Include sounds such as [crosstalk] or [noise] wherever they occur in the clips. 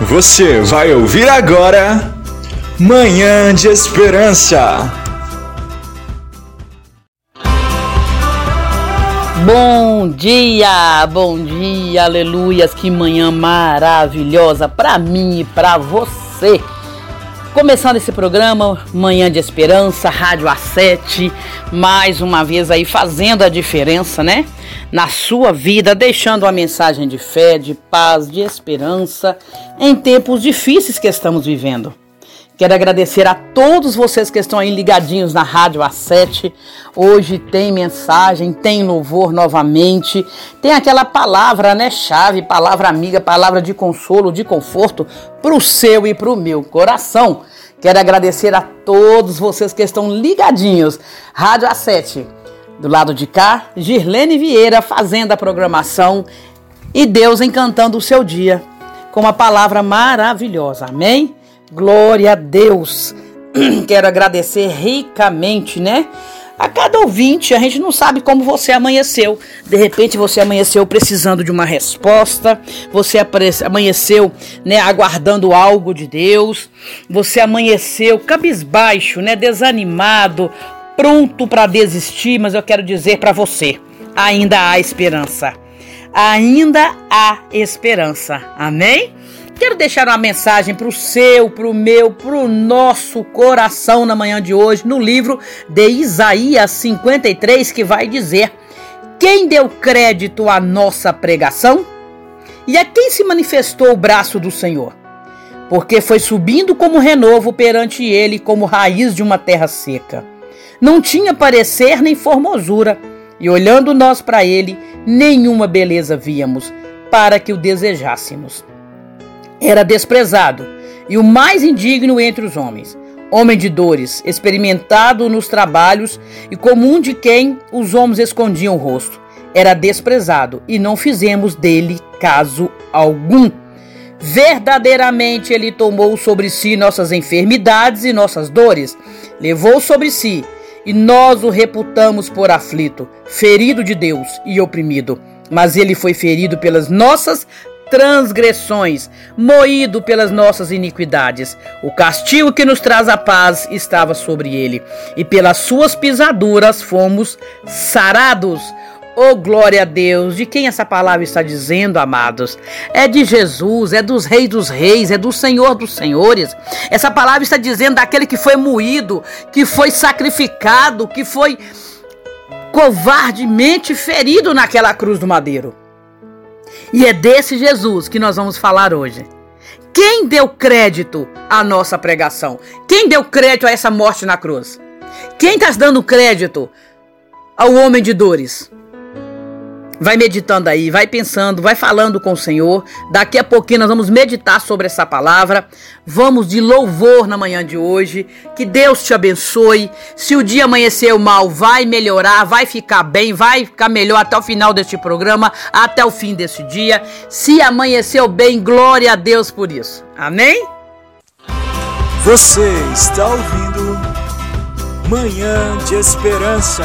Você vai ouvir agora Manhã de Esperança. Bom dia, bom dia, aleluias, que manhã maravilhosa para mim e para você. Começando esse programa, Manhã de Esperança, Rádio A7, mais uma vez aí fazendo a diferença, né? Na sua vida, deixando uma mensagem de fé, de paz, de esperança em tempos difíceis que estamos vivendo. Quero agradecer a todos vocês que estão aí ligadinhos na Rádio A7. Hoje tem mensagem, tem louvor novamente, tem aquela palavra, né, chave, palavra amiga, palavra de consolo, de conforto para o seu e para o meu coração. Quero agradecer a todos vocês que estão ligadinhos. Rádio A7. Do lado de cá, Girlene Vieira fazendo a programação e Deus encantando o seu dia com uma palavra maravilhosa. Amém? Glória a Deus. [clears throat] Quero agradecer ricamente, né? A cada ouvinte, a gente não sabe como você amanheceu. De repente você amanheceu precisando de uma resposta, você amanheceu, né, aguardando algo de Deus. Você amanheceu cabisbaixo, né, desanimado, pronto para desistir, mas eu quero dizer para você, ainda há esperança. Ainda há esperança. Amém? Quero deixar uma mensagem para o seu, para o meu, para o nosso coração na manhã de hoje, no livro de Isaías 53, que vai dizer: Quem deu crédito à nossa pregação? E a quem se manifestou o braço do Senhor? Porque foi subindo como renovo perante ele, como raiz de uma terra seca. Não tinha parecer nem formosura, e olhando nós para ele, nenhuma beleza víamos, para que o desejássemos era desprezado e o mais indigno entre os homens. Homem de dores, experimentado nos trabalhos e comum de quem os homens escondiam o rosto. Era desprezado e não fizemos dele caso algum. Verdadeiramente ele tomou sobre si nossas enfermidades e nossas dores, levou sobre si, e nós o reputamos por aflito, ferido de Deus e oprimido. Mas ele foi ferido pelas nossas transgressões, moído pelas nossas iniquidades. O castigo que nos traz a paz estava sobre ele, e pelas suas pisaduras fomos sarados. Oh, glória a Deus! De quem essa palavra está dizendo, amados? É de Jesus, é dos reis dos reis, é do Senhor dos senhores. Essa palavra está dizendo daquele que foi moído, que foi sacrificado, que foi covardemente ferido naquela cruz do madeiro. E é desse Jesus que nós vamos falar hoje. Quem deu crédito à nossa pregação? Quem deu crédito a essa morte na cruz? Quem está dando crédito ao homem de dores? Vai meditando aí, vai pensando, vai falando com o Senhor. Daqui a pouquinho nós vamos meditar sobre essa palavra. Vamos de louvor na manhã de hoje. Que Deus te abençoe. Se o dia amanheceu mal, vai melhorar, vai ficar bem, vai ficar melhor até o final deste programa, até o fim desse dia. Se amanheceu bem, glória a Deus por isso. Amém? Você está ouvindo Manhã de Esperança.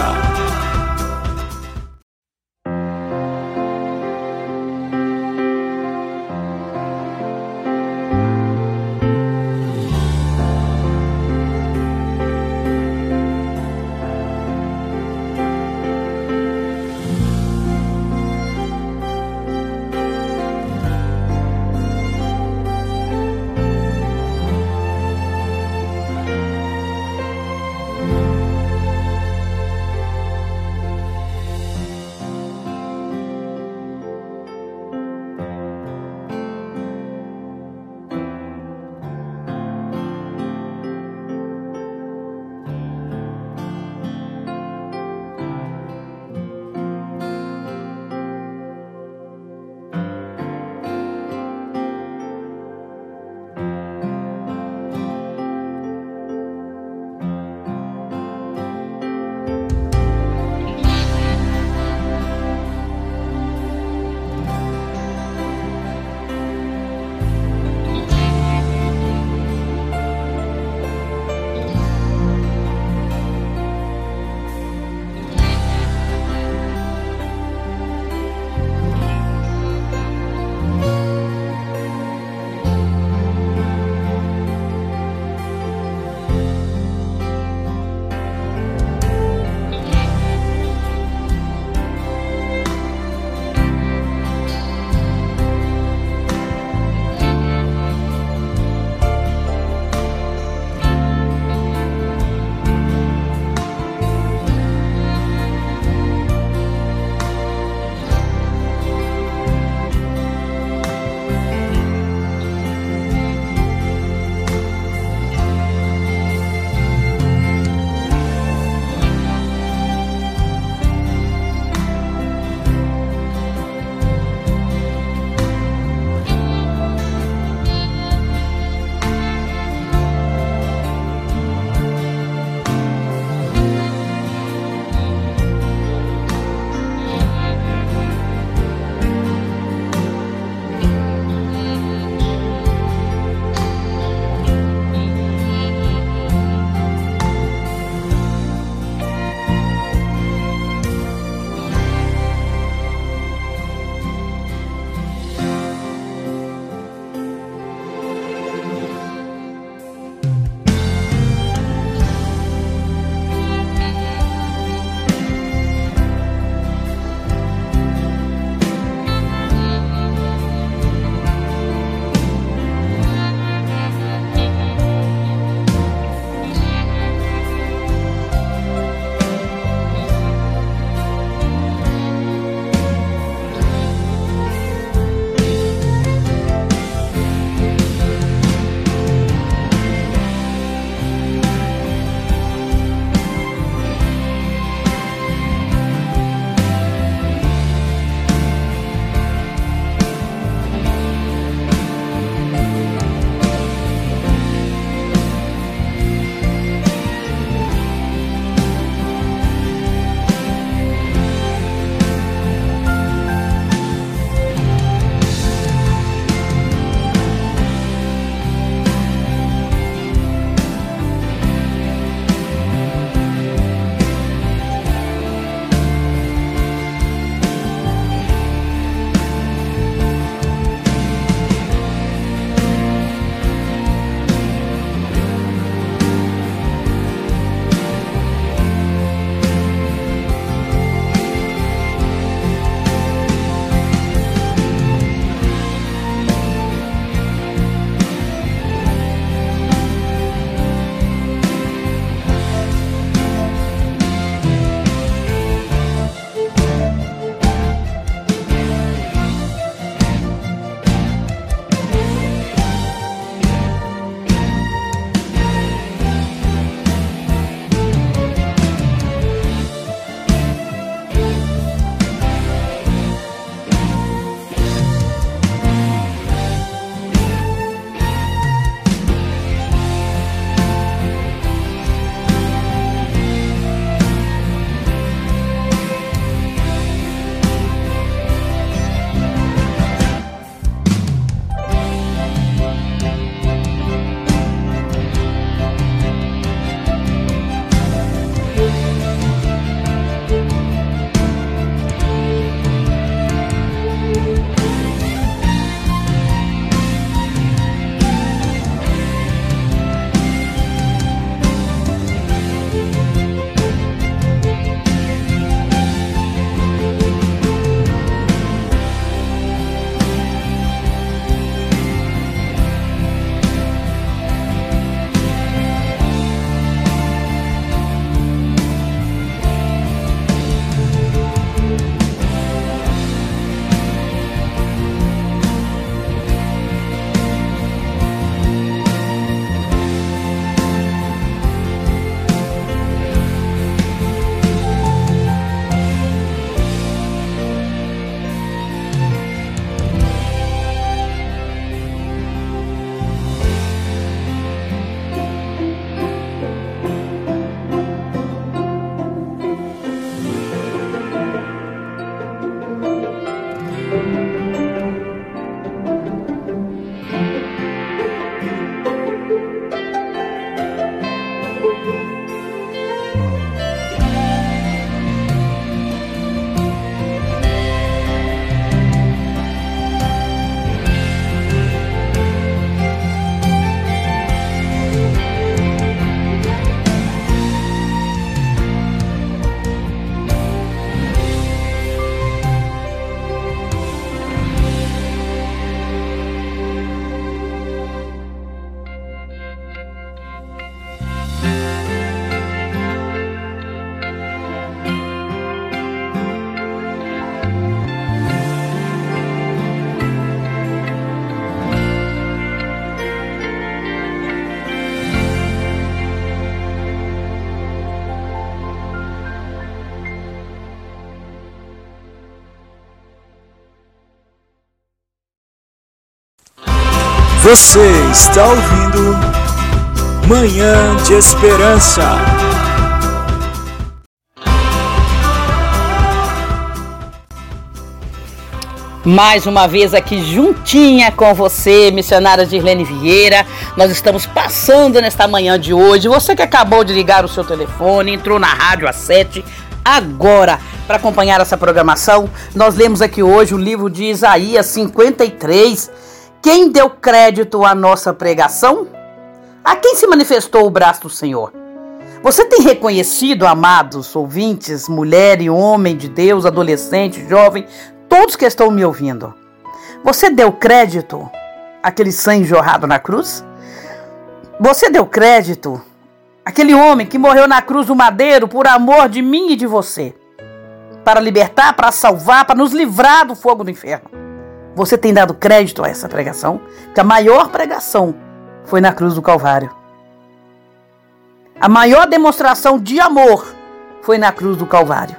Você está ouvindo Manhã de Esperança. Mais uma vez aqui juntinha com você, missionária Girlene Vieira. Nós estamos passando nesta manhã de hoje. Você que acabou de ligar o seu telefone, entrou na rádio às 7 agora para acompanhar essa programação. Nós lemos aqui hoje o livro de Isaías 53 quem deu crédito à nossa pregação? A quem se manifestou o braço do Senhor? Você tem reconhecido, amados ouvintes, mulher e homem de Deus, adolescente, jovem, todos que estão me ouvindo? Você deu crédito àquele sangue jorrado na cruz? Você deu crédito àquele homem que morreu na cruz do madeiro por amor de mim e de você? Para libertar, para salvar, para nos livrar do fogo do inferno. Você tem dado crédito a essa pregação? Que a maior pregação foi na cruz do Calvário. A maior demonstração de amor foi na cruz do Calvário.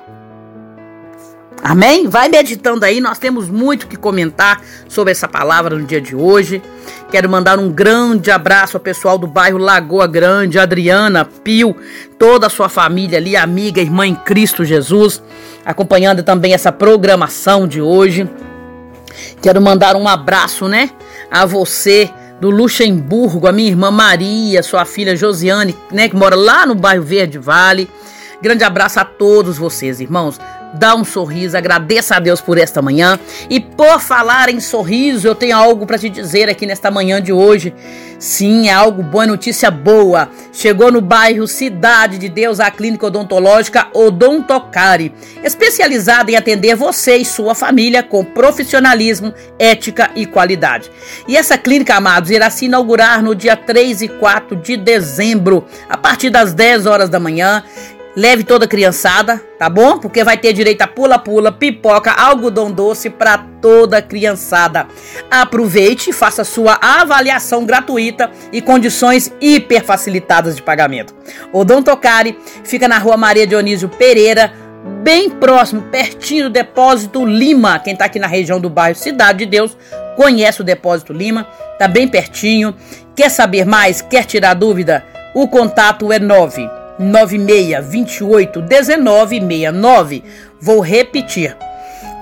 Amém? Vai meditando aí, nós temos muito que comentar sobre essa palavra no dia de hoje. Quero mandar um grande abraço ao pessoal do bairro Lagoa Grande, Adriana, Pio, toda a sua família ali, amiga, irmã em Cristo Jesus, acompanhando também essa programação de hoje. Quero mandar um abraço, né, a você do Luxemburgo, a minha irmã Maria, sua filha Josiane, né, que mora lá no bairro Verde Vale. Grande abraço a todos vocês, irmãos dá um sorriso, agradeça a Deus por esta manhã. E por falar em sorriso, eu tenho algo para te dizer aqui nesta manhã de hoje. Sim, é algo bom, é notícia boa. Chegou no bairro Cidade de Deus a clínica odontológica Odontocare, especializada em atender você e sua família com profissionalismo, ética e qualidade. E essa clínica, amados, irá se inaugurar no dia 3 e 4 de dezembro, a partir das 10 horas da manhã. Leve toda a criançada, tá bom? Porque vai ter direito a pula-pula, pipoca, algodão doce para toda a criançada. Aproveite faça sua avaliação gratuita e condições hiper facilitadas de pagamento. O Tocari fica na rua Maria Dionísio Pereira, bem próximo, pertinho do Depósito Lima. Quem tá aqui na região do bairro Cidade de Deus conhece o Depósito Lima, tá bem pertinho. Quer saber mais? Quer tirar dúvida? O contato é 9 9628 1969. Vou repetir.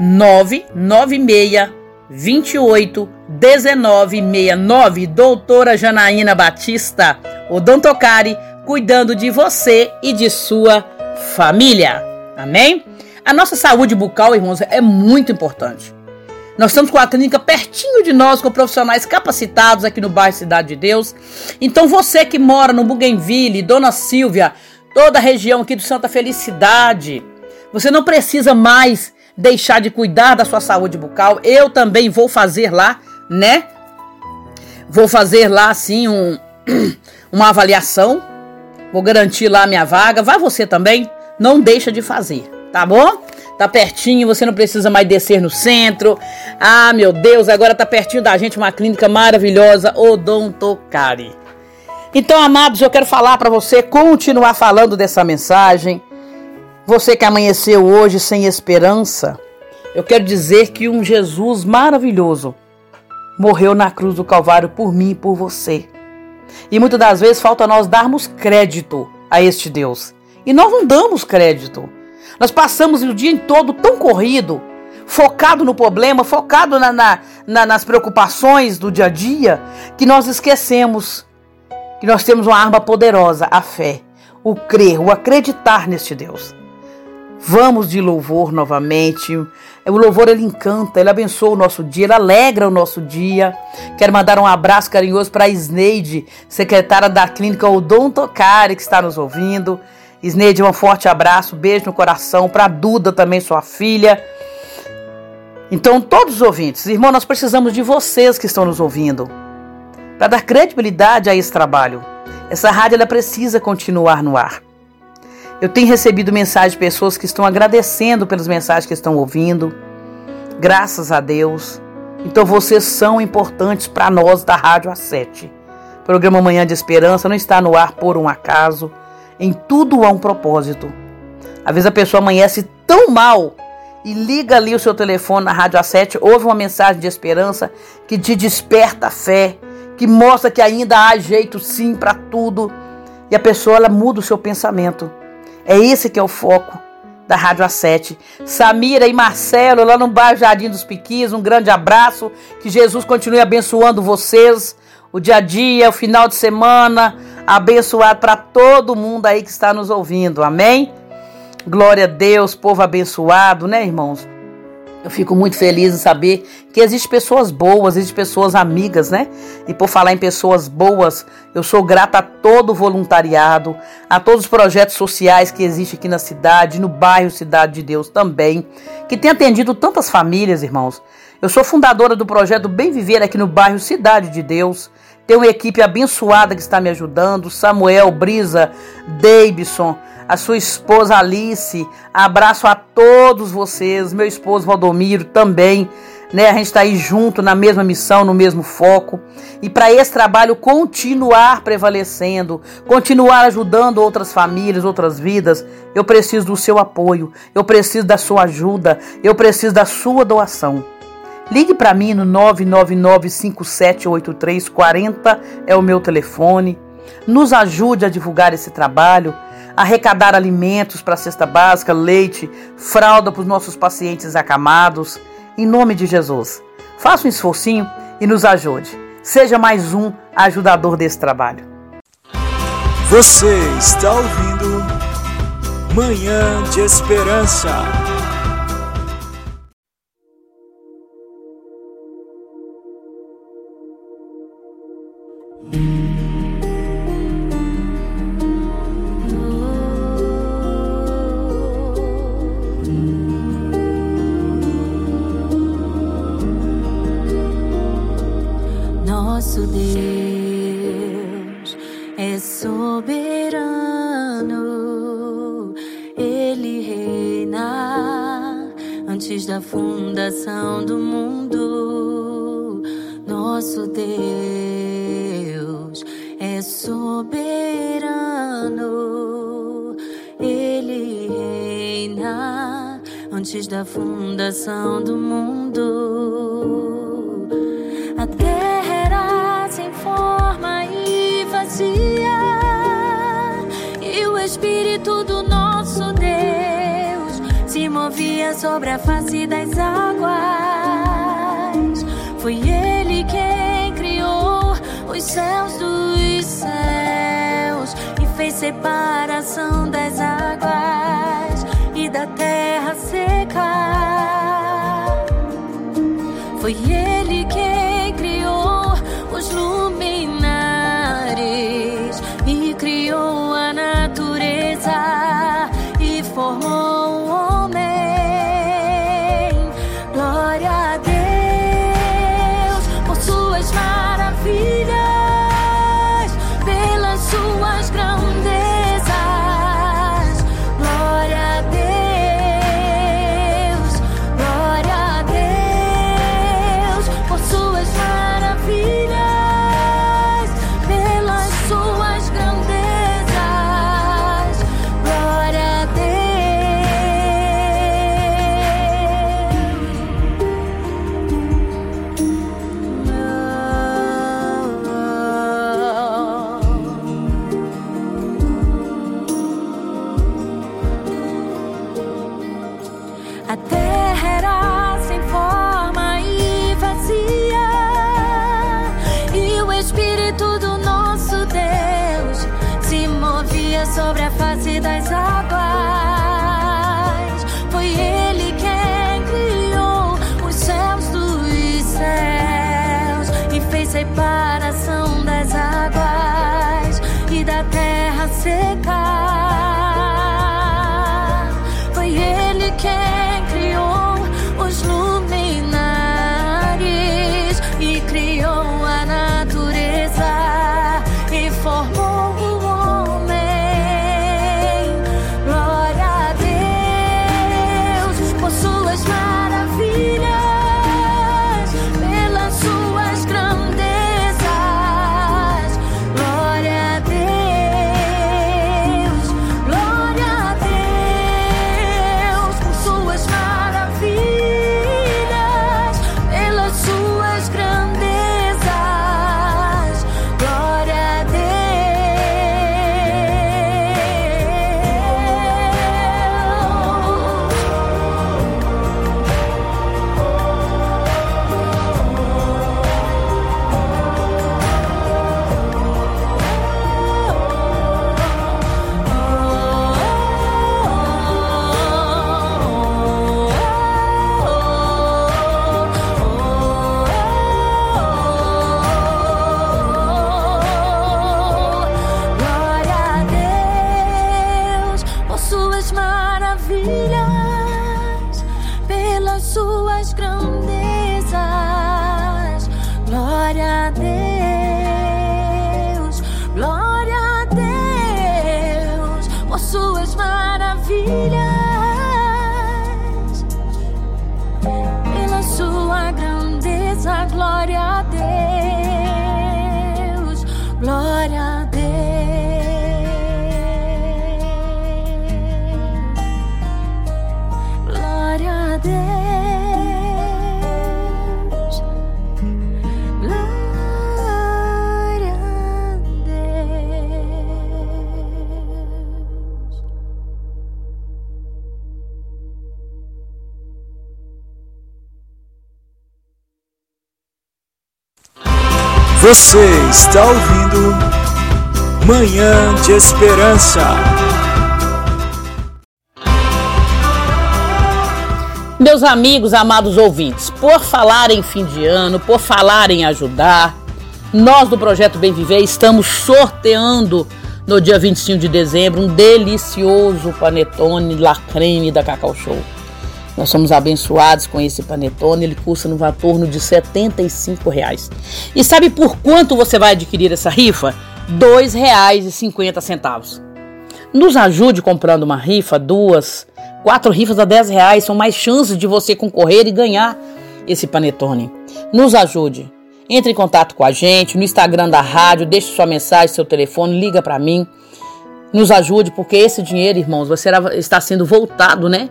996 28 1969. Doutora Janaína Batista, Odontocari, cuidando de você e de sua família. Amém? A nossa saúde bucal, irmãos, é muito importante. Nós estamos com a clínica pertinho de nós, com profissionais capacitados aqui no bairro Cidade de Deus. Então você que mora no Bougainville, Dona Silvia, toda a região aqui do Santa Felicidade, você não precisa mais deixar de cuidar da sua saúde bucal. Eu também vou fazer lá, né? Vou fazer lá assim um, [clears throat] uma avaliação. Vou garantir lá a minha vaga. Vai você também, não deixa de fazer, tá bom? Tá pertinho, você não precisa mais descer no centro. Ah, meu Deus, agora tá pertinho da gente uma clínica maravilhosa, Odontocare. Então, amados, eu quero falar para você, continuar falando dessa mensagem. Você que amanheceu hoje sem esperança, eu quero dizer que um Jesus maravilhoso morreu na cruz do Calvário por mim e por você. E muitas das vezes falta nós darmos crédito a este Deus. E nós não damos crédito. Nós passamos o dia todo tão corrido, focado no problema, focado na, na, na, nas preocupações do dia a dia, que nós esquecemos que nós temos uma arma poderosa, a fé, o crer, o acreditar neste Deus. Vamos de louvor novamente. O louvor ele encanta, ele abençoa o nosso dia, ele alegra o nosso dia. Quero mandar um abraço carinhoso para a Isneide, secretária da clínica Odontocare, que está nos ouvindo. Isneide, um forte abraço, beijo no coração. Para Duda também, sua filha. Então, todos os ouvintes, irmão, nós precisamos de vocês que estão nos ouvindo para dar credibilidade a esse trabalho. Essa rádio ela precisa continuar no ar. Eu tenho recebido mensagens de pessoas que estão agradecendo pelas mensagens que estão ouvindo. Graças a Deus. Então vocês são importantes para nós da Rádio A7. O programa Manhã de Esperança não está no ar por um acaso. Em tudo há um propósito. Às vezes a pessoa amanhece tão mal e liga ali o seu telefone na Rádio A7, ouve uma mensagem de esperança que te desperta a fé, que mostra que ainda há jeito sim para tudo. E a pessoa ela muda o seu pensamento. É esse que é o foco da Rádio A7. Samira e Marcelo, lá no bairro Jardim dos Piquis, um grande abraço. Que Jesus continue abençoando vocês, o dia a dia, o final de semana, abençoado para todo mundo aí que está nos ouvindo. Amém? Glória a Deus, povo abençoado, né, irmãos? Eu fico muito feliz em saber que existem pessoas boas, existem pessoas amigas, né? E por falar em pessoas boas, eu sou grata a todo o voluntariado, a todos os projetos sociais que existem aqui na cidade, no bairro Cidade de Deus também, que tem atendido tantas famílias, irmãos. Eu sou fundadora do projeto Bem Viver aqui no bairro Cidade de Deus. Tenho uma equipe abençoada que está me ajudando, Samuel, Brisa, Davidson, a sua esposa Alice. Abraço a todos vocês, meu esposo Valdomiro também. Né, a gente está aí junto na mesma missão, no mesmo foco. E para esse trabalho continuar prevalecendo, continuar ajudando outras famílias, outras vidas, eu preciso do seu apoio, eu preciso da sua ajuda, eu preciso da sua doação. Ligue para mim no 999578340 é o meu telefone. Nos ajude a divulgar esse trabalho arrecadar alimentos para a cesta básica, leite, fralda para os nossos pacientes acamados. Em nome de Jesus, faça um esforcinho e nos ajude. Seja mais um ajudador desse trabalho. Você está ouvindo Manhã de Esperança. Fundação do mundo, nosso Deus é soberano, Ele reina antes da fundação do mundo. Sobre a face das águas. Foi Ele quem criou os céus dos céus e fez separação das Você está ouvindo Manhã de Esperança. Meus amigos, amados ouvintes, por falar em fim de ano, por falar em ajudar, nós do Projeto Bem Viver estamos sorteando no dia 25 de dezembro um delicioso panetone la creme da Cacau Show. Nós somos abençoados com esse panetone, ele custa no valor de 75 reais. E sabe por quanto você vai adquirir essa rifa? R$ 2,50. Nos ajude comprando uma rifa, duas, quatro rifas a R$ reais, são mais chances de você concorrer e ganhar esse panetone. Nos ajude. Entre em contato com a gente no Instagram da rádio, deixe sua mensagem, seu telefone, liga para mim. Nos ajude, porque esse dinheiro, irmãos, vai está sendo voltado, né?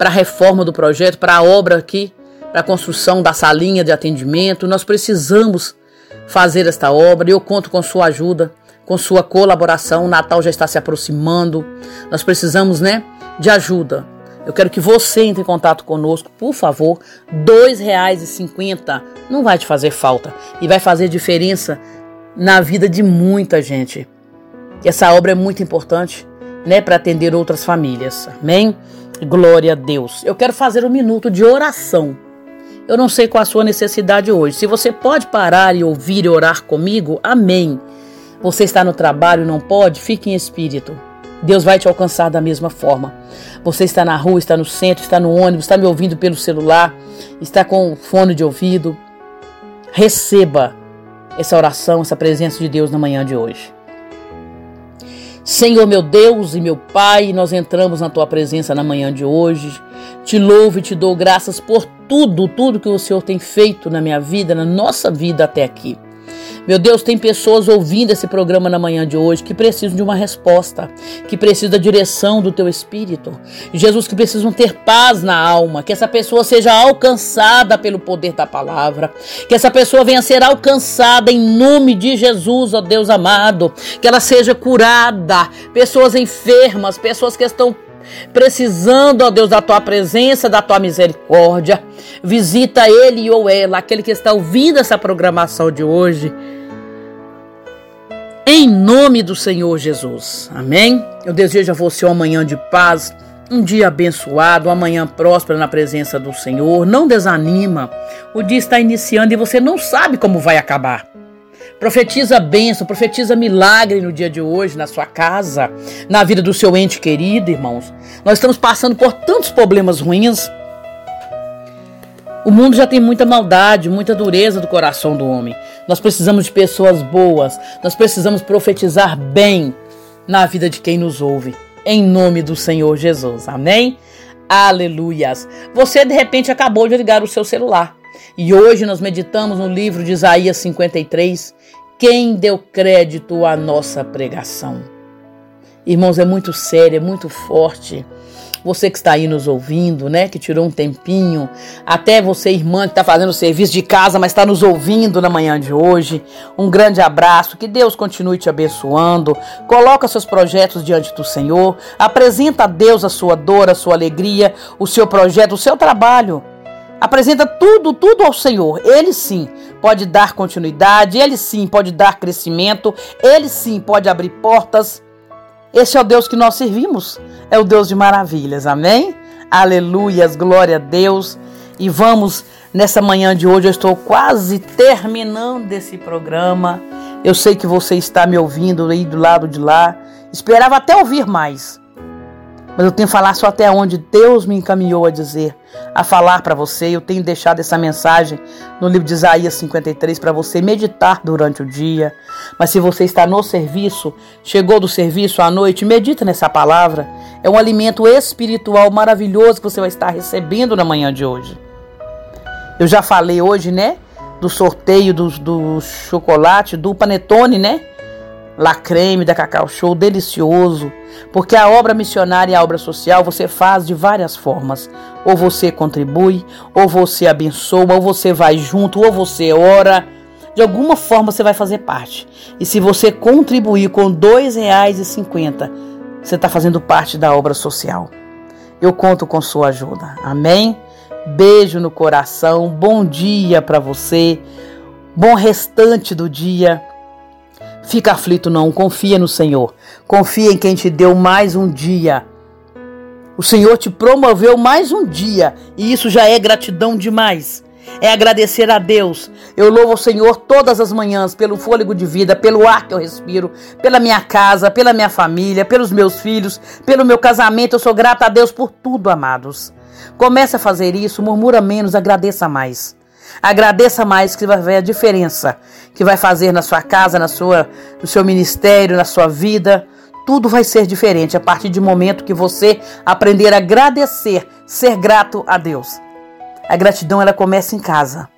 Para a reforma do projeto, para a obra aqui, para a construção da salinha de atendimento. Nós precisamos fazer esta obra e eu conto com sua ajuda, com sua colaboração. O Natal já está se aproximando. Nós precisamos, né, de ajuda. Eu quero que você entre em contato conosco, por favor. R$ 2,50 não vai te fazer falta e vai fazer diferença na vida de muita gente. Essa obra é muito importante, né, para atender outras famílias. Amém? Glória a Deus. Eu quero fazer um minuto de oração. Eu não sei qual a sua necessidade hoje. Se você pode parar e ouvir e orar comigo, amém. Você está no trabalho não pode, fique em espírito. Deus vai te alcançar da mesma forma. Você está na rua, está no centro, está no ônibus, está me ouvindo pelo celular, está com fone de ouvido. Receba essa oração, essa presença de Deus na manhã de hoje. Senhor meu Deus e meu Pai, nós entramos na tua presença na manhã de hoje. Te louvo e te dou graças por tudo, tudo que o Senhor tem feito na minha vida, na nossa vida até aqui. Meu Deus, tem pessoas ouvindo esse programa na manhã de hoje que precisam de uma resposta, que precisam da direção do teu espírito. Jesus, que precisam ter paz na alma, que essa pessoa seja alcançada pelo poder da palavra, que essa pessoa venha a ser alcançada em nome de Jesus, ó Deus amado, que ela seja curada, pessoas enfermas, pessoas que estão precisando, ó Deus, da tua presença, da tua misericórdia. Visita ele ou ela, aquele que está ouvindo essa programação de hoje. Em nome do Senhor Jesus. Amém? Eu desejo a você uma manhã de paz, um dia abençoado, uma manhã próspera na presença do Senhor. Não desanima. O dia está iniciando e você não sabe como vai acabar. Profetiza bênção, profetiza milagre no dia de hoje, na sua casa, na vida do seu ente querido, irmãos. Nós estamos passando por tantos problemas ruins. O mundo já tem muita maldade, muita dureza do coração do homem. Nós precisamos de pessoas boas, nós precisamos profetizar bem na vida de quem nos ouve. Em nome do Senhor Jesus. Amém? Aleluias. Você de repente acabou de ligar o seu celular. E hoje nós meditamos no livro de Isaías 53, quem deu crédito à nossa pregação. Irmãos, é muito sério, é muito forte. Você que está aí nos ouvindo, né? Que tirou um tempinho. Até você, irmã, que está fazendo serviço de casa, mas está nos ouvindo na manhã de hoje. Um grande abraço. Que Deus continue te abençoando. Coloca seus projetos diante do Senhor. Apresenta a Deus a sua dor, a sua alegria, o seu projeto, o seu trabalho. Apresenta tudo, tudo ao Senhor. Ele sim pode dar continuidade, ele sim pode dar crescimento, ele sim pode abrir portas. Esse é o Deus que nós servimos, é o Deus de maravilhas, amém? Aleluias, glória a Deus. E vamos nessa manhã de hoje, eu estou quase terminando esse programa. Eu sei que você está me ouvindo aí do lado de lá. Esperava até ouvir mais, mas eu tenho que falar só até onde Deus me encaminhou a dizer, a falar para você. Eu tenho deixado essa mensagem no livro de Isaías 53 para você meditar durante o dia. Mas se você está no serviço, chegou do serviço à noite, medita nessa palavra. É um alimento espiritual maravilhoso que você vai estar recebendo na manhã de hoje. Eu já falei hoje, né? Do sorteio do, do chocolate, do panetone, né? La Creme da Cacau Show, delicioso. Porque a obra missionária e a obra social você faz de várias formas. Ou você contribui, ou você abençoa, ou você vai junto, ou você ora. De alguma forma você vai fazer parte. E se você contribuir com R$ 2,50, você está fazendo parte da obra social. Eu conto com sua ajuda. Amém? Beijo no coração. Bom dia para você. Bom restante do dia. Fica aflito não, confia no Senhor. Confia em quem te deu mais um dia. O Senhor te promoveu mais um dia e isso já é gratidão demais. É agradecer a Deus. Eu louvo o Senhor todas as manhãs pelo fôlego de vida, pelo ar que eu respiro, pela minha casa, pela minha família, pelos meus filhos, pelo meu casamento. Eu sou grata a Deus por tudo, amados. Comece a fazer isso, murmura menos, agradeça mais. Agradeça mais que vai ver a diferença que vai fazer na sua casa, na sua, no seu ministério, na sua vida. Tudo vai ser diferente a partir do momento que você aprender a agradecer, ser grato a Deus. A gratidão ela começa em casa.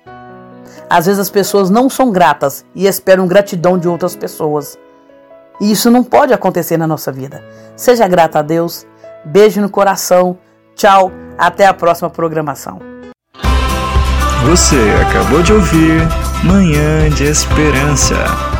Às vezes as pessoas não são gratas e esperam gratidão de outras pessoas. E isso não pode acontecer na nossa vida. Seja grata a Deus. Beijo no coração. Tchau. Até a próxima programação. Você acabou de ouvir Manhã de Esperança.